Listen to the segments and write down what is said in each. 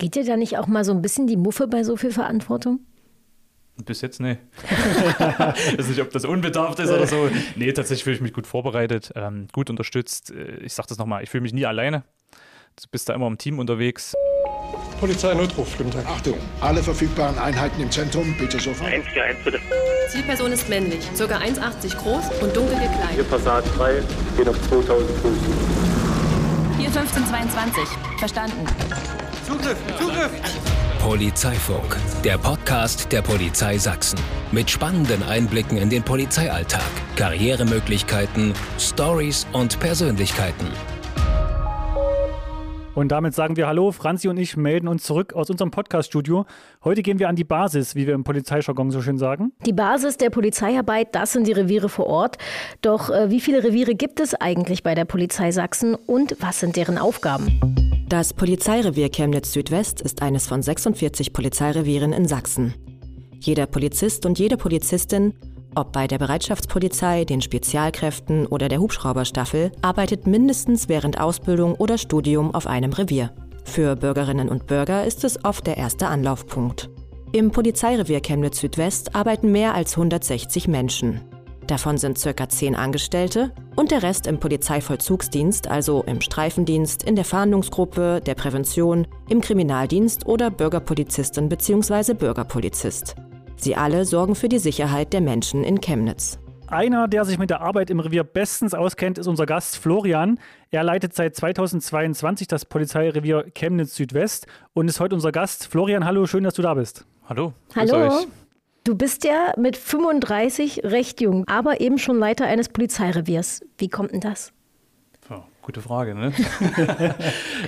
Geht dir da nicht auch mal so ein bisschen die Muffe bei so viel Verantwortung? Bis jetzt, nee. ich weiß nicht, ob das unbedarft ist oder so. Nee, tatsächlich fühle ich mich gut vorbereitet, ähm, gut unterstützt. Äh, ich sage das nochmal, ich fühle mich nie alleine. Du bist da immer im Team unterwegs. Polizei Notruf, guten Tag. Achtung, alle verfügbaren Einheiten im Zentrum, bitte sofort. 141 bitte. Zielperson ist männlich, ca. 1,80 groß und dunkel gekleidet. Hier Passat frei, geht auf 2000 Fuß. Hier 1522, verstanden. Zugriff, Zugriff! Polizeifunk, der Podcast der Polizei Sachsen. Mit spannenden Einblicken in den Polizeialltag, Karrieremöglichkeiten, Stories und Persönlichkeiten. Und damit sagen wir Hallo, Franzi und ich melden uns zurück aus unserem Podcast-Studio. Heute gehen wir an die Basis, wie wir im Polizeijargon so schön sagen. Die Basis der Polizeiarbeit, das sind die Reviere vor Ort. Doch äh, wie viele Reviere gibt es eigentlich bei der Polizei Sachsen und was sind deren Aufgaben? Das Polizeirevier Chemnitz Südwest ist eines von 46 Polizeirevieren in Sachsen. Jeder Polizist und jede Polizistin, ob bei der Bereitschaftspolizei, den Spezialkräften oder der Hubschrauberstaffel, arbeitet mindestens während Ausbildung oder Studium auf einem Revier. Für Bürgerinnen und Bürger ist es oft der erste Anlaufpunkt. Im Polizeirevier Chemnitz Südwest arbeiten mehr als 160 Menschen. Davon sind ca. 10 Angestellte und der Rest im Polizeivollzugsdienst, also im Streifendienst, in der Fahndungsgruppe, der Prävention, im Kriminaldienst oder Bürgerpolizistin bzw. Bürgerpolizist. Sie alle sorgen für die Sicherheit der Menschen in Chemnitz. Einer, der sich mit der Arbeit im Revier bestens auskennt, ist unser Gast Florian. Er leitet seit 2022 das Polizeirevier Chemnitz Südwest und ist heute unser Gast. Florian, hallo, schön, dass du da bist. Hallo. Hallo. Du bist ja mit 35 recht jung, aber eben schon Leiter eines Polizeireviers. Wie kommt denn das? Ja, gute Frage, ne?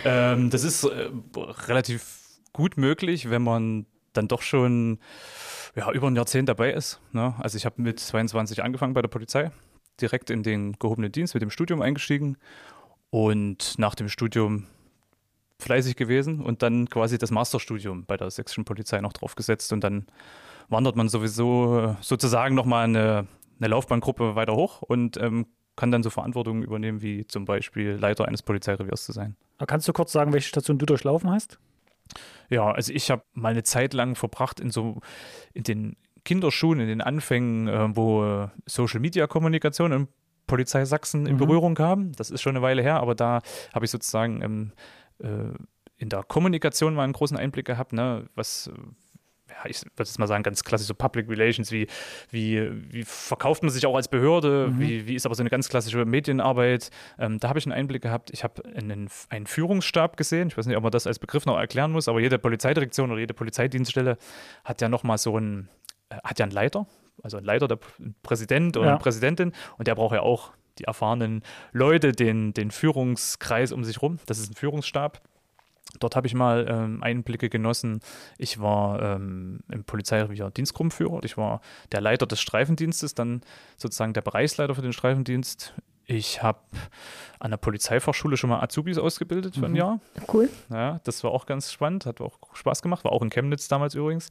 ähm, das ist äh, relativ gut möglich, wenn man dann doch schon ja, über ein Jahrzehnt dabei ist. Ne? Also ich habe mit 22 angefangen bei der Polizei, direkt in den gehobenen Dienst mit dem Studium eingestiegen und nach dem Studium fleißig gewesen und dann quasi das Masterstudium bei der sächsischen Polizei noch draufgesetzt und dann wandert man sowieso äh, sozusagen nochmal eine, eine Laufbahngruppe weiter hoch und ähm, kann dann so Verantwortung übernehmen, wie zum Beispiel Leiter eines Polizeireviers zu sein. Kannst du kurz sagen, welche Station du durchlaufen hast? Ja, also ich habe mal eine Zeit lang verbracht in so in den Kinderschuhen, in den Anfängen, äh, wo Social Media Kommunikation in Polizei Sachsen in mhm. Berührung kam. Das ist schon eine Weile her, aber da habe ich sozusagen ähm, äh, in der Kommunikation mal einen großen Einblick gehabt, ne, was ich würde jetzt mal sagen, ganz klassisch so Public Relations, wie, wie, wie verkauft man sich auch als Behörde, mhm. wie, wie ist aber so eine ganz klassische Medienarbeit. Ähm, da habe ich einen Einblick gehabt. Ich habe einen, einen Führungsstab gesehen. Ich weiß nicht, ob man das als Begriff noch erklären muss, aber jede Polizeidirektion oder jede Polizeidienststelle hat ja nochmal so einen, äh, hat ja einen Leiter, also ein Leiter, der Präsident oder ja. Präsidentin und der braucht ja auch die erfahrenen Leute, den, den Führungskreis um sich rum. Das ist ein Führungsstab. Dort habe ich mal ähm, Einblicke genossen. Ich war ähm, im Polizeirevier Dienstgruppenführer. Ich war der Leiter des Streifendienstes, dann sozusagen der Bereichsleiter für den Streifendienst. Ich habe an der Polizeifachschule schon mal Azubis ausgebildet für ein mhm. Jahr. Cool. Ja, das war auch ganz spannend, hat auch Spaß gemacht, war auch in Chemnitz damals übrigens.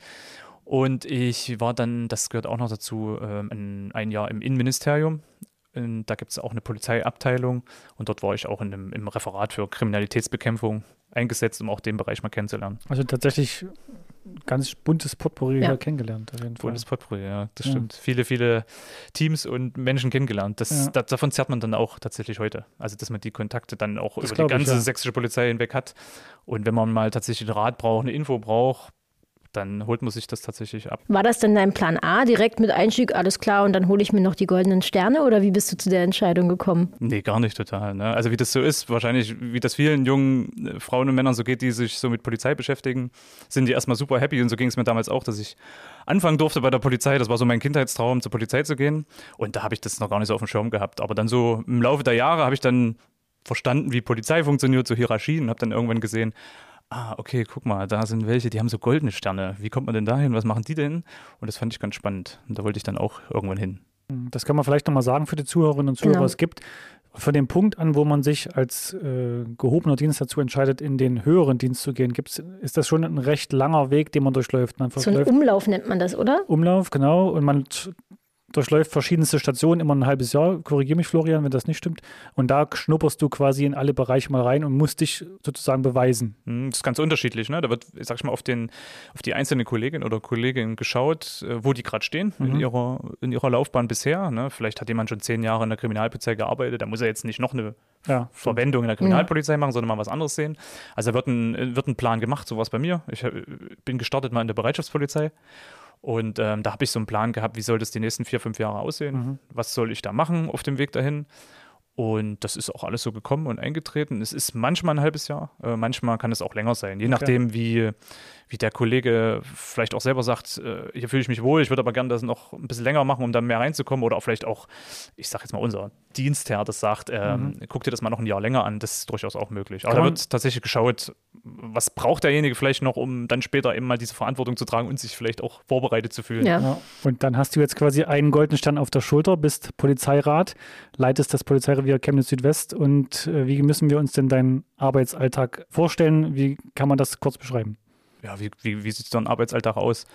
Und ich war dann, das gehört auch noch dazu, ähm, ein Jahr im Innenministerium da gibt es auch eine Polizeiabteilung und dort war ich auch in einem, im Referat für Kriminalitätsbekämpfung eingesetzt, um auch den Bereich mal kennenzulernen. Also tatsächlich ganz buntes Potpourri ja. kennengelernt. Buntes Potpourri, ja, das ja. stimmt. Viele, viele Teams und Menschen kennengelernt. Das, ja. da, davon zerrt man dann auch tatsächlich heute. Also, dass man die Kontakte dann auch das über die ganze ich, sächsische Polizei hinweg hat. Und wenn man mal tatsächlich einen Rat braucht, eine Info braucht, dann holt man sich das tatsächlich ab. War das denn dein Plan A, direkt mit Einstieg, alles klar, und dann hole ich mir noch die goldenen Sterne oder wie bist du zu der Entscheidung gekommen? Nee, gar nicht total. Ne? Also wie das so ist, wahrscheinlich wie das vielen jungen äh, Frauen und Männern so geht, die sich so mit Polizei beschäftigen, sind die erstmal super happy und so ging es mir damals auch, dass ich anfangen durfte bei der Polizei. Das war so mein Kindheitstraum, zur Polizei zu gehen und da habe ich das noch gar nicht so auf dem Schirm gehabt. Aber dann so im Laufe der Jahre habe ich dann verstanden, wie Polizei funktioniert, so Hierarchien und habe dann irgendwann gesehen, ah, okay, guck mal, da sind welche, die haben so goldene Sterne. Wie kommt man denn dahin? Was machen die denn? Und das fand ich ganz spannend. Und da wollte ich dann auch irgendwann hin. Das kann man vielleicht nochmal sagen für die Zuhörerinnen und Zuhörer. Genau. Es gibt von dem Punkt an, wo man sich als äh, gehobener Dienst dazu entscheidet, in den höheren Dienst zu gehen, gibt's, ist das schon ein recht langer Weg, den man durchläuft. Man so ein Umlauf nennt man das, oder? Umlauf, genau. Und man durchläuft verschiedenste Stationen, immer ein halbes Jahr. Korrigiere mich, Florian, wenn das nicht stimmt. Und da schnupperst du quasi in alle Bereiche mal rein und musst dich sozusagen beweisen. Hm, das ist ganz unterschiedlich. Ne? Da wird, sag ich mal, auf, den, auf die einzelne Kollegin oder Kollegin geschaut, äh, wo die gerade stehen mhm. in, ihrer, in ihrer Laufbahn bisher. Ne? Vielleicht hat jemand schon zehn Jahre in der Kriminalpolizei gearbeitet, da muss er jetzt nicht noch eine ja, Verwendung in der Kriminalpolizei machen, sondern mal was anderes sehen. Also da wird ein, wird ein Plan gemacht, sowas bei mir. Ich äh, bin gestartet mal in der Bereitschaftspolizei und ähm, da habe ich so einen Plan gehabt, wie soll das die nächsten vier, fünf Jahre aussehen? Mhm. Was soll ich da machen auf dem Weg dahin? Und das ist auch alles so gekommen und eingetreten. Es ist manchmal ein halbes Jahr, äh, manchmal kann es auch länger sein, je okay. nachdem, wie, wie der Kollege vielleicht auch selber sagt, äh, hier fühle ich mich wohl, ich würde aber gerne das noch ein bisschen länger machen, um dann mehr reinzukommen. Oder auch vielleicht auch, ich sage jetzt mal, unser Dienstherr das sagt, äh, mhm. guck dir das mal noch ein Jahr länger an, das ist durchaus auch möglich. Aber da wird tatsächlich geschaut, was braucht derjenige vielleicht noch, um dann später eben mal diese Verantwortung zu tragen und sich vielleicht auch vorbereitet zu fühlen. Ja. ja. Und dann hast du jetzt quasi einen goldenen Stern auf der Schulter, bist Polizeirat, leitest das Polizeirevier Chemnitz Südwest. Und äh, wie müssen wir uns denn deinen Arbeitsalltag vorstellen? Wie kann man das kurz beschreiben? Ja, wie, wie, wie sieht so ein Arbeitsalltag aus?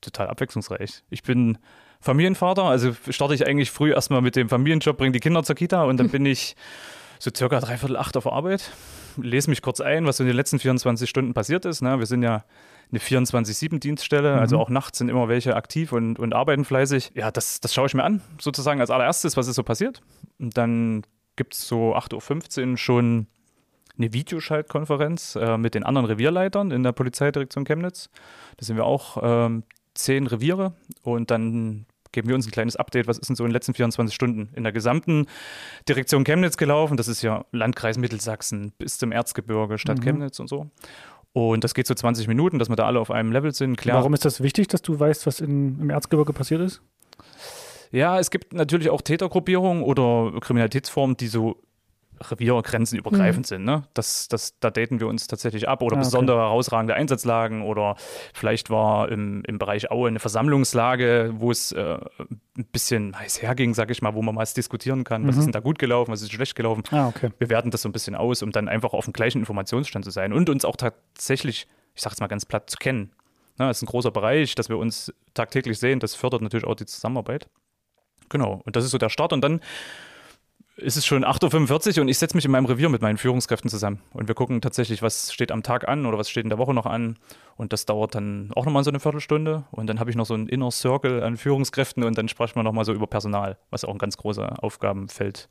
Total abwechslungsreich. Ich bin Familienvater, also starte ich eigentlich früh erstmal mit dem Familienjob, bringe die Kinder zur Kita und dann bin ich so circa dreiviertel acht auf Arbeit, lese mich kurz ein, was in den letzten 24 Stunden passiert ist. Ne? Wir sind ja eine 24-7-Dienststelle, mhm. also auch nachts sind immer welche aktiv und, und arbeiten fleißig. Ja, das, das schaue ich mir an, sozusagen als allererstes, was ist so passiert. Und dann gibt es so 8.15 Uhr schon eine Videoschaltkonferenz äh, mit den anderen Revierleitern in der Polizeidirektion Chemnitz. Da sind wir auch ähm, zehn Reviere und dann geben wir uns ein kleines Update, was ist denn so in den letzten 24 Stunden in der gesamten Direktion Chemnitz gelaufen. Das ist ja Landkreis Mittelsachsen bis zum Erzgebirge, Stadt mhm. Chemnitz und so. Und das geht so 20 Minuten, dass wir da alle auf einem Level sind. Klar. Warum ist das wichtig, dass du weißt, was in, im Erzgebirge passiert ist? Ja, es gibt natürlich auch Tätergruppierungen oder Kriminalitätsformen, die so Reviergrenzen übergreifend mhm. sind. Ne? Das, das, da daten wir uns tatsächlich ab oder ah, besondere okay. herausragende Einsatzlagen oder vielleicht war im, im Bereich Aue eine Versammlungslage, wo es äh, ein bisschen heiß herging, sag ich mal, wo man mal diskutieren kann, mhm. was ist denn da gut gelaufen, was ist schlecht gelaufen. Ah, okay. Wir werten das so ein bisschen aus, um dann einfach auf dem gleichen Informationsstand zu sein und uns auch tatsächlich, ich sag es mal ganz platt, zu kennen. Ne? Das ist ein großer Bereich, dass wir uns tagtäglich sehen, das fördert natürlich auch die Zusammenarbeit. Genau, und das ist so der Start und dann ist es schon 8.45 Uhr und ich setze mich in meinem Revier mit meinen Führungskräften zusammen. Und wir gucken tatsächlich, was steht am Tag an oder was steht in der Woche noch an. Und das dauert dann auch nochmal so eine Viertelstunde. Und dann habe ich noch so einen Inner Circle an Führungskräften und dann sprechen wir nochmal so über Personal, was auch ein ganz großer Aufgabenfeld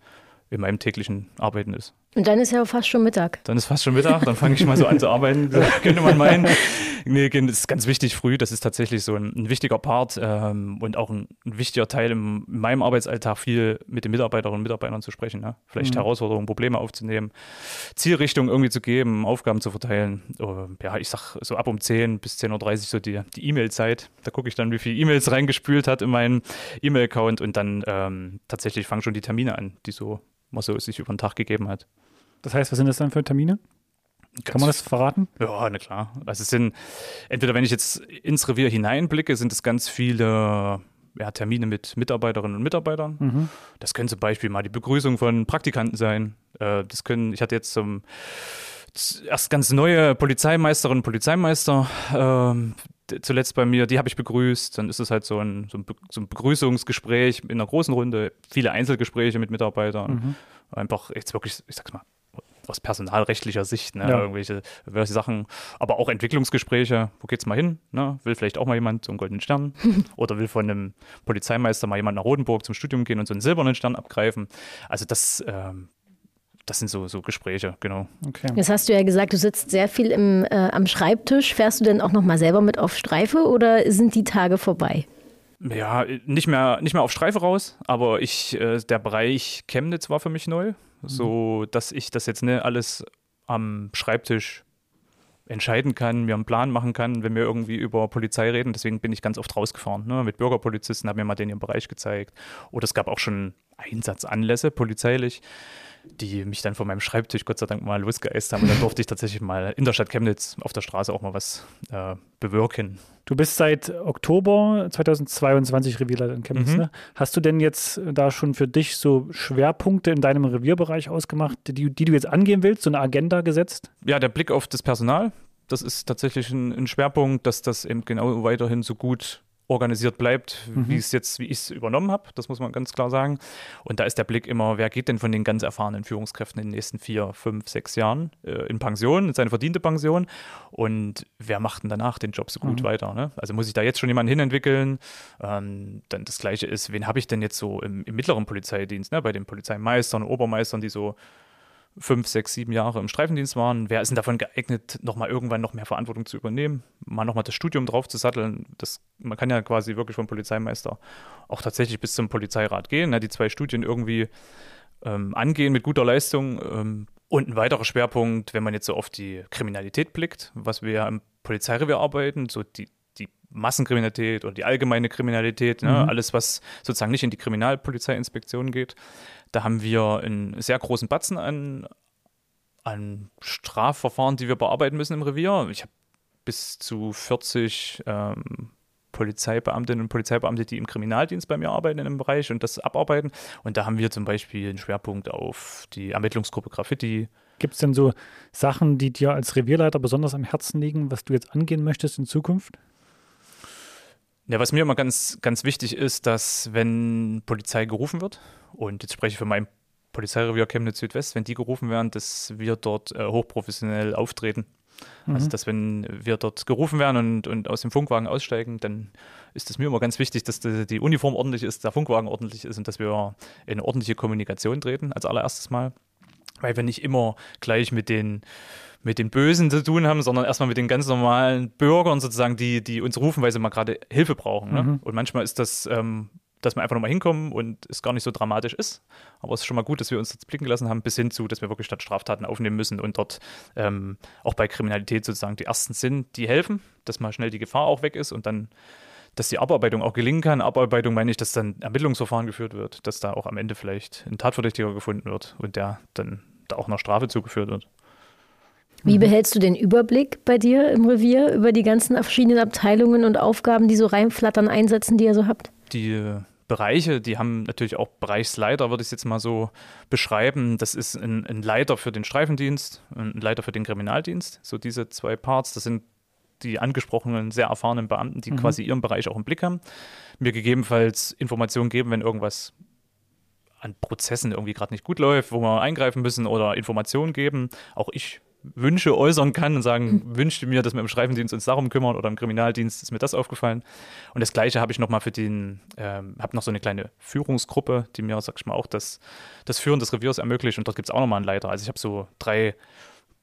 in meinem täglichen Arbeiten ist. Und dann ist ja fast schon Mittag. Dann ist fast schon Mittag, dann fange ich mal so an zu arbeiten, könnte man meinen. Nee, das ist ganz wichtig früh, das ist tatsächlich so ein, ein wichtiger Part ähm, und auch ein, ein, wichtiger Teil in meinem Arbeitsalltag, viel mit den Mitarbeiterinnen und Mitarbeitern zu sprechen. Ne? Vielleicht mhm. Herausforderungen, Probleme aufzunehmen, Zielrichtung irgendwie zu geben, Aufgaben zu verteilen. Uh, ja, ich sag so ab um 10 bis 10.30 Uhr so die, die E-Mail-Zeit. Da gucke ich dann, wie viele E-Mails reingespült hat in meinen E-Mail-Account und dann ähm, tatsächlich fangen schon die Termine an, die so man so sich über den Tag gegeben hat. Das heißt, was sind das dann für Termine? Ganz Kann man das verraten? Ja, na klar. Also es sind, entweder wenn ich jetzt ins Revier hineinblicke, sind es ganz viele ja, Termine mit Mitarbeiterinnen und Mitarbeitern. Mhm. Das können zum Beispiel mal die Begrüßung von Praktikanten sein. Äh, das können, ich hatte jetzt zum erst ganz neue Polizeimeisterinnen und Polizeimeister äh, zuletzt bei mir, die habe ich begrüßt. Dann ist es halt so ein, so ein, Be so ein Begrüßungsgespräch in einer großen Runde, viele Einzelgespräche mit Mitarbeitern. Mhm. Einfach jetzt wirklich, ich sag's mal, aus personalrechtlicher Sicht, ne, ja. irgendwelche, irgendwelche Sachen, aber auch Entwicklungsgespräche, wo geht's mal hin? Ne? Will vielleicht auch mal jemand zum Goldenen Stern oder will von einem Polizeimeister mal jemand nach Rodenburg zum Studium gehen und so einen silbernen Stern abgreifen. Also das ähm, das sind so, so Gespräche, genau. Okay. Jetzt hast du ja gesagt, du sitzt sehr viel im, äh, am Schreibtisch. Fährst du denn auch noch mal selber mit auf Streife oder sind die Tage vorbei? Ja, nicht mehr, nicht mehr auf Streife raus, aber ich, äh, der Bereich Chemnitz war für mich neu. So dass ich das jetzt ne, alles am Schreibtisch entscheiden kann, mir einen Plan machen kann, wenn wir irgendwie über Polizei reden. Deswegen bin ich ganz oft rausgefahren. Ne? Mit Bürgerpolizisten haben mir mal den ihren Bereich gezeigt. Oder es gab auch schon Einsatzanlässe polizeilich die mich dann von meinem Schreibtisch Gott sei Dank mal losgeeist haben. Und dann durfte ich tatsächlich mal in der Stadt Chemnitz auf der Straße auch mal was äh, bewirken. Du bist seit Oktober 2022 Revierleiter in Chemnitz. Mhm. Ne? Hast du denn jetzt da schon für dich so Schwerpunkte in deinem Revierbereich ausgemacht, die, die du jetzt angehen willst, so eine Agenda gesetzt? Ja, der Blick auf das Personal, das ist tatsächlich ein, ein Schwerpunkt, dass das eben genau weiterhin so gut organisiert bleibt, Mhm. wie es jetzt, wie ich es übernommen habe. Das muss man ganz klar sagen. Und da ist der Blick immer, wer geht denn von den ganz erfahrenen Führungskräften in den nächsten vier, fünf, sechs Jahren äh, in Pension, in seine verdiente Pension und wer macht denn danach den Job so gut Mhm. weiter? Ne? Also muss ich da jetzt schon jemanden hinentwickeln? Ähm, dann das Gleiche ist, wen habe ich denn jetzt so im, im mittleren Polizeidienst, ne? bei den Polizeimeistern, Obermeistern, die so fünf, sechs, sieben Jahre im Streifendienst waren. Wer ist denn davon geeignet, nochmal irgendwann noch mehr Verantwortung zu übernehmen? Mal nochmal das Studium drauf zu satteln. Das, man kann ja quasi wirklich vom Polizeimeister auch tatsächlich bis zum Polizeirat gehen, ne? die zwei Studien irgendwie ähm, angehen mit guter Leistung. Ähm, und ein weiterer Schwerpunkt, wenn man jetzt so auf die Kriminalität blickt, was wir ja im Polizeirevier arbeiten, so die, die Massenkriminalität oder die allgemeine Kriminalität, ne? Mhm. alles, was sozusagen nicht in die Kriminalpolizeiinspektion geht. Da haben wir einen sehr großen Batzen an, an Strafverfahren, die wir bearbeiten müssen im Revier. Ich habe bis zu 40 ähm, Polizeibeamtinnen und Polizeibeamte, die im Kriminaldienst bei mir arbeiten in dem Bereich und das abarbeiten. Und da haben wir zum Beispiel einen Schwerpunkt auf die Ermittlungsgruppe Graffiti. Gibt es denn so Sachen, die dir als Revierleiter besonders am Herzen liegen, was du jetzt angehen möchtest in Zukunft? Ja, was mir immer ganz, ganz wichtig ist, dass wenn Polizei gerufen wird, und jetzt spreche ich für mein Polizeirevier Chemnitz Südwest, wenn die gerufen werden, dass wir dort äh, hochprofessionell auftreten. Also, Mhm. dass wenn wir dort gerufen werden und, und aus dem Funkwagen aussteigen, dann ist es mir immer ganz wichtig, dass die, die Uniform ordentlich ist, der Funkwagen ordentlich ist und dass wir in eine ordentliche Kommunikation treten, als allererstes Mal. Weil wir nicht immer gleich mit den, mit den Bösen zu tun haben, sondern erstmal mit den ganz normalen Bürgern sozusagen, die, die uns rufen, weil sie mal gerade Hilfe brauchen. Ne? Mhm. Und manchmal ist das, ähm, dass wir einfach nochmal hinkommen und es gar nicht so dramatisch ist. Aber es ist schon mal gut, dass wir uns jetzt blicken lassen haben, bis hin zu, dass wir wirklich statt Straftaten aufnehmen müssen und dort ähm, auch bei Kriminalität sozusagen die Ersten sind, die helfen, dass mal schnell die Gefahr auch weg ist und dann dass die Abarbeitung auch gelingen kann. Abarbeitung meine ich, dass dann Ermittlungsverfahren geführt wird, dass da auch am Ende vielleicht ein Tatverdächtiger gefunden wird und der dann da auch einer Strafe zugeführt wird. Wie behältst du den Überblick bei dir im Revier über die ganzen verschiedenen Abteilungen und Aufgaben, die so reinflattern, Einsätzen, die ihr so habt? Die äh, Bereiche, die haben natürlich auch Bereichsleiter, würde ich es jetzt mal so beschreiben. Das ist ein, ein Leiter für den Streifendienst, ein Leiter für den Kriminaldienst. So diese zwei Parts, das sind die angesprochenen, sehr erfahrenen Beamten, die Mhm. quasi ihren Bereich auch im Blick haben, mir gegebenenfalls Informationen geben, wenn irgendwas an Prozessen irgendwie gerade nicht gut läuft, wo wir eingreifen müssen oder Informationen geben. Auch ich Wünsche äußern kann und sagen, wünschte mir, dass wir im Streifendienst uns darum kümmern oder im Kriminaldienst ist mir das aufgefallen. Und das Gleiche habe ich nochmal für den, ähm, habe noch so eine kleine Führungsgruppe, die mir, sag ich mal, auch das, das Führen des Reviers ermöglicht und dort gibt es auch nochmal einen Leiter. Also ich habe so drei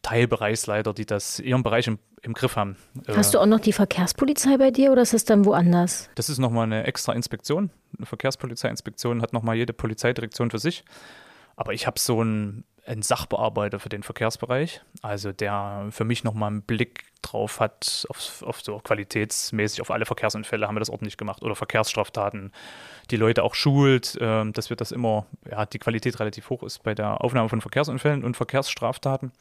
Teilbereichsleiter, die das ihren Bereich im, im Griff haben. Äh, Hast du auch noch die Verkehrspolizei bei dir oder ist es dann woanders? das ist nochmal eine extra Inspektion. Eine Verkehrspolizeiinspektion hat nochmal jede Polizeidirektion für sich. Aber ich habe so einen, einen Sachbearbeiter für den Verkehrsbereich, also der für mich nochmal einen Blick drauf hat, auf, auf so qualitätsmäßig auf alle Verkehrsunfälle. Haben wir das ordentlich gemacht? Oder Verkehrsstraftaten, die Leute auch schult, ähm, dass wir das immer, ja, die Qualität relativ hoch ist bei der Aufnahme von Verkehrsunfällen und Verkehrsstraftaten.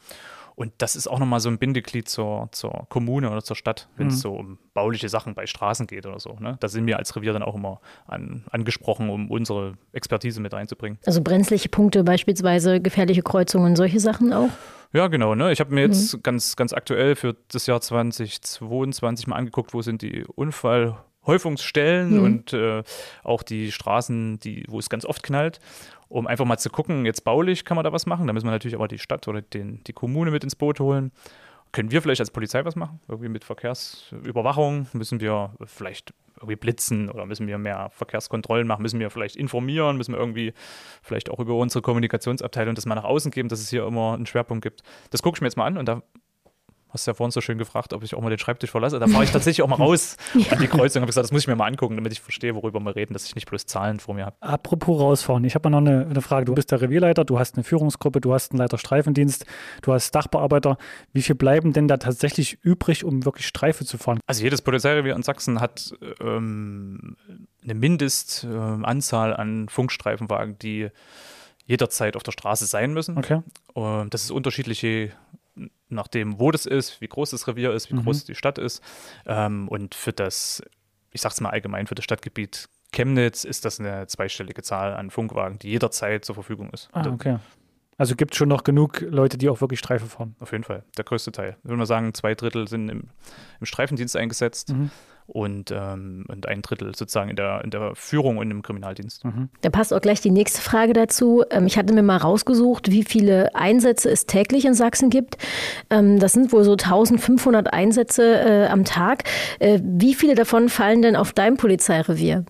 Und das ist auch nochmal so ein Bindeglied zur, zur Kommune oder zur Stadt, wenn es Mhm. so um bauliche Sachen bei Straßen geht oder so. Ne? Da sind wir als Revier dann auch immer an, angesprochen, um unsere Expertise mit reinzubringen. Also brenzliche Punkte, beispielsweise gefährliche Kreuzungen, solche Sachen auch? Ja, genau. Ne? Ich habe mir jetzt ganz, ganz aktuell für das Jahr 2022 mal angeguckt, wo sind die Unfallhäufungsstellen Mhm. und äh, auch die Straßen, die, wo es ganz oft knallt, um einfach mal zu gucken, jetzt baulich kann man da was machen. Da müssen wir natürlich aber die Stadt oder den, die Kommune mit ins Boot holen. Können wir vielleicht als Polizei was machen? Irgendwie mit Verkehrsüberwachung? Müssen wir vielleicht irgendwie blitzen oder müssen wir mehr Verkehrskontrollen machen? Müssen wir vielleicht informieren? Müssen wir irgendwie vielleicht auch über unsere Kommunikationsabteilung das mal nach außen geben, dass es hier immer einen Schwerpunkt gibt? Das gucke ich mir jetzt mal an und da hast du ja vorhin so schön gefragt, ob ich auch mal den Schreibtisch verlasse. Da fahre ich tatsächlich auch mal raus an die Kreuzung habe gesagt, das muss ich mir mal angucken, damit ich verstehe, worüber wir reden, dass ich nicht bloß Zahlen vor mir habe. Apropos rausfahren, ich habe mal noch eine, eine Frage. Du bist der Revierleiter, du hast eine Führungsgruppe, du hast einen Leiter Streifendienst, du hast Dachbearbeiter. Wie viel bleiben denn da tatsächlich übrig, um wirklich Streife zu fahren? Also jedes Polizeirevier in Sachsen hat ähm, eine Mindestanzahl an Funkstreifenwagen, die jederzeit auf der Straße sein müssen. Okay. Und das ist unterschiedlich je nachdem, wo das ist, wie groß das Revier ist, wie Mhm. groß die Stadt ist. Ähm, und für das, ich sag's mal allgemein, für das Stadtgebiet Chemnitz ist das eine zweistellige Zahl an Funkwagen, die jederzeit zur Verfügung ist. Ah, okay. Also gibt es schon noch genug Leute, die auch wirklich Streife fahren. Auf jeden Fall, der größte Teil. Ich würde mal sagen, zwei Drittel sind im, im Streifendienst eingesetzt Mhm. Und, ähm, und ein Drittel sozusagen in der, in der Führung und im Kriminaldienst. Mhm. Da passt auch gleich die nächste Frage dazu. Ähm, ich hatte mir mal rausgesucht, wie viele Einsätze es täglich in Sachsen gibt. Ähm, das sind wohl so 1500 Einsätze äh, am Tag. Äh, wie viele davon fallen denn auf dein Polizeirevier?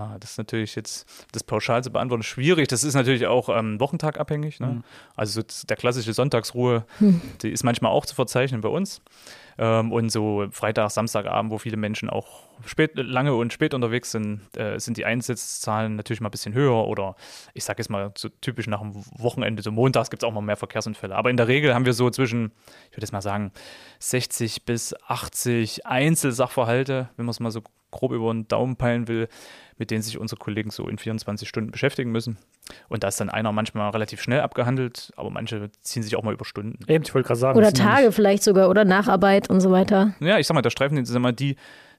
Ah, das ist natürlich jetzt, das pauschal zu beantworten, schwierig. Das ist natürlich auch ähm, wochentagabhängig. Ne? Mhm. Also so der klassische Sonntagsruhe, mhm. die ist manchmal auch zu verzeichnen bei uns. Ähm, und so Freitag, Samstagabend, wo viele Menschen auch spät, lange und spät unterwegs sind, äh, sind die Einsatzzahlen natürlich mal ein bisschen höher. Oder ich sage jetzt mal so typisch nach dem Wochenende, so montags gibt es auch mal mehr Verkehrsunfälle. Aber in der Regel haben wir so zwischen, ich würde jetzt mal sagen, 60 bis 80 Einzelsachverhalte, wenn man es mal so grob über den Daumen peilen will, mit denen sich unsere Kollegen so in 24 Stunden beschäftigen müssen. Und da ist dann einer manchmal relativ schnell abgehandelt, aber manche ziehen sich auch mal über Stunden. Eben, ich wollte gerade sagen. Oder Tage vielleicht sogar oder Nacharbeit und so weiter. Ja, ich sag mal, der Streifendienst ist immer die,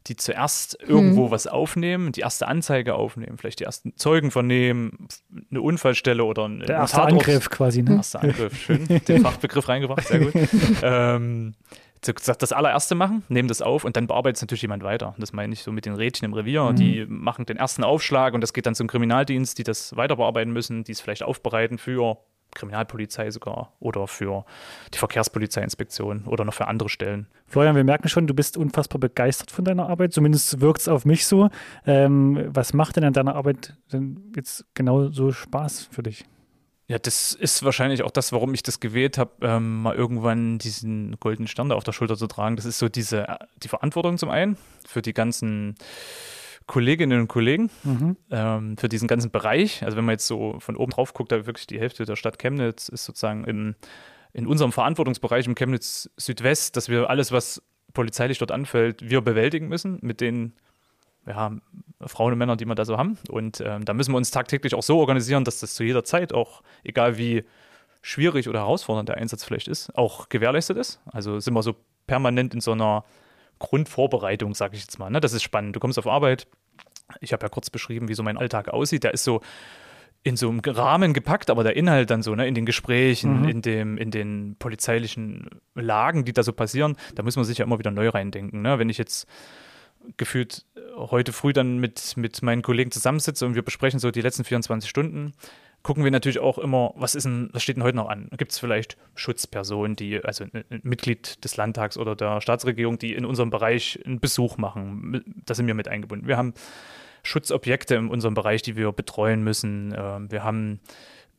die zuerst irgendwo hm. was aufnehmen, die erste Anzeige aufnehmen, vielleicht die ersten Zeugen vernehmen, eine Unfallstelle oder ein Der erste Angriff quasi. Ne? Erster Angriff, schön. Den Fachbegriff reingebracht, sehr gut. ähm, das allererste machen, nehmen das auf und dann bearbeitet es natürlich jemand weiter. Das meine ich so mit den Rädchen im Revier. Mhm. Die machen den ersten Aufschlag und das geht dann zum Kriminaldienst, die das weiter bearbeiten müssen, die es vielleicht aufbereiten für Kriminalpolizei sogar oder für die Verkehrspolizeiinspektion oder noch für andere Stellen. Florian, wir merken schon, du bist unfassbar begeistert von deiner Arbeit, zumindest wirkt es auf mich so. Ähm, was macht denn an deiner Arbeit denn jetzt genau so Spaß für dich? Ja, das ist wahrscheinlich auch das, warum ich das gewählt habe, ähm, mal irgendwann diesen goldenen Stern da auf der Schulter zu tragen. Das ist so diese, die Verantwortung zum einen für die ganzen Kolleginnen und Kollegen, mhm. ähm, für diesen ganzen Bereich. Also wenn man jetzt so von oben drauf guckt, da wirklich die Hälfte der Stadt Chemnitz ist sozusagen in, in unserem Verantwortungsbereich im Chemnitz Südwest, dass wir alles, was polizeilich dort anfällt, wir bewältigen müssen mit den ja, Frauen und Männer, die wir da so haben. Und ähm, da müssen wir uns tagtäglich auch so organisieren, dass das zu jeder Zeit auch, egal wie schwierig oder herausfordernd der Einsatz vielleicht ist, auch gewährleistet ist. Also sind wir so permanent in so einer Grundvorbereitung, sage ich jetzt mal. Ne? Das ist spannend. Du kommst auf Arbeit. Ich habe ja kurz beschrieben, wie so mein Alltag aussieht. Der ist so in so einem Rahmen gepackt, aber der Inhalt dann so, ne, in den Gesprächen, mhm. in, dem, in den polizeilichen Lagen, die da so passieren, da muss man sich ja immer wieder neu reindenken. Ne? Wenn ich jetzt gefühlt heute früh dann mit, mit meinen Kollegen zusammensitze und wir besprechen so die letzten 24 Stunden, gucken wir natürlich auch immer, was ist denn, was steht denn heute noch an? Gibt es vielleicht Schutzpersonen, die, also ein Mitglied des Landtags oder der Staatsregierung, die in unserem Bereich einen Besuch machen? Da sind wir mit eingebunden. Wir haben Schutzobjekte in unserem Bereich, die wir betreuen müssen. Ähm, wir haben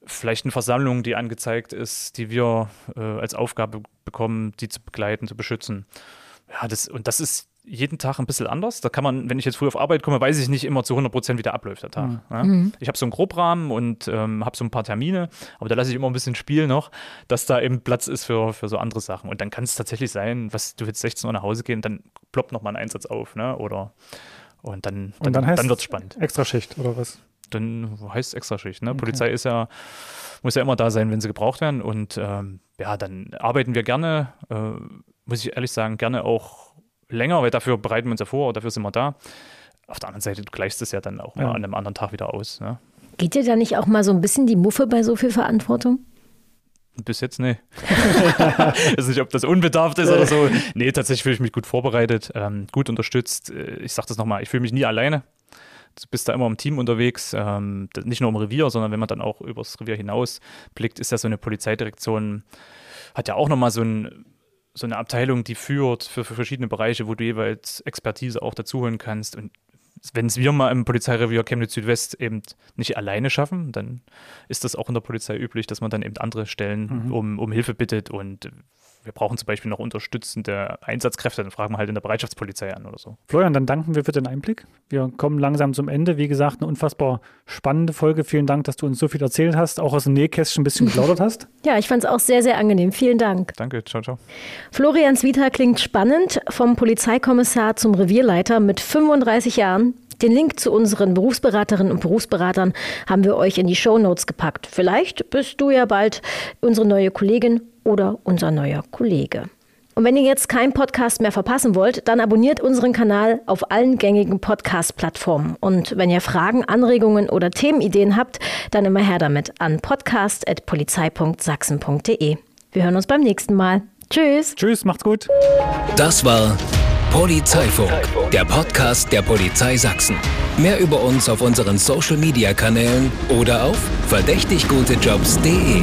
vielleicht eine Versammlung, die angezeigt ist, die wir äh, als Aufgabe bekommen, die zu begleiten, zu beschützen. Ja, das, und das ist jeden Tag ein bisschen anders. Da kann man, wenn ich jetzt früh auf Arbeit komme, weiß ich nicht immer zu 100 Prozent, wie der abläuft, der Tag. Mhm. Ja? Mhm. Ich habe so einen Grobrahmen und ähm, habe so ein paar Termine, aber da lasse ich immer ein bisschen Spiel noch, dass da eben Platz ist für, für so andere Sachen. Und dann kann es tatsächlich sein, was du jetzt 16 Uhr nach Hause gehen, dann ploppt nochmal ein Einsatz auf, ne? Oder und dann, dann, dann, dann wird es spannend. Extraschicht oder was? Dann heißt es Extraschicht. Ne? Okay. Polizei ist ja, muss ja immer da sein, wenn sie gebraucht werden. Und ähm, ja, dann arbeiten wir gerne, äh, muss ich ehrlich sagen, gerne auch länger, weil dafür bereiten wir uns ja vor, dafür sind wir da. Auf der anderen Seite, du gleichst es ja dann auch ja. mal an einem anderen Tag wieder aus. Ne? Geht dir da nicht auch mal so ein bisschen die Muffe bei so viel Verantwortung? Bis jetzt, nee. ich weiß nicht, ob das unbedarft ist oder so. Nee, tatsächlich fühle ich mich gut vorbereitet, ähm, gut unterstützt. Äh, ich sage das nochmal, ich fühle mich nie alleine. Du bist da immer im Team unterwegs, ähm, nicht nur im Revier, sondern wenn man dann auch übers Revier hinaus blickt, ist ja so eine Polizeidirektion, hat ja auch nochmal so ein so eine Abteilung, die führt für, für, verschiedene Bereiche, wo du jeweils Expertise auch dazuholen kannst. Und wenn es wir mal im Polizeirevier Chemnitz Südwest eben nicht alleine schaffen, dann ist das auch in der Polizei üblich, dass man dann eben andere Stellen mhm. um, um Hilfe bittet und wir brauchen zum Beispiel noch unterstützende Einsatzkräfte, dann fragen wir halt in der Bereitschaftspolizei an oder so. Florian, dann danken wir für den Einblick. Wir kommen langsam zum Ende. Wie gesagt, eine unfassbar spannende Folge. Vielen Dank, dass du uns so viel erzählt hast, auch aus dem Nähkästchen ein bisschen geplaudert hast. Ja, ich fand es auch sehr, sehr angenehm. Vielen Dank. Danke, ciao, ciao. Florians Vita klingt spannend. Vom Polizeikommissar zum Revierleiter mit 35 Jahren. Den Link zu unseren Berufsberaterinnen und Berufsberatern haben wir euch in die Show Notes gepackt. Vielleicht bist du ja bald unsere neue Kollegin oder unser neuer Kollege. Und wenn ihr jetzt keinen Podcast mehr verpassen wollt, dann abonniert unseren Kanal auf allen gängigen Podcast-Plattformen. Und wenn ihr Fragen, Anregungen oder Themenideen habt, dann immer her damit an podcast.polizei.sachsen.de. Wir hören uns beim nächsten Mal. Tschüss. Tschüss, macht's gut. Das war Polizeifunk, der Podcast der Polizei Sachsen. Mehr über uns auf unseren Social Media Kanälen oder auf verdächtiggutejobs.de.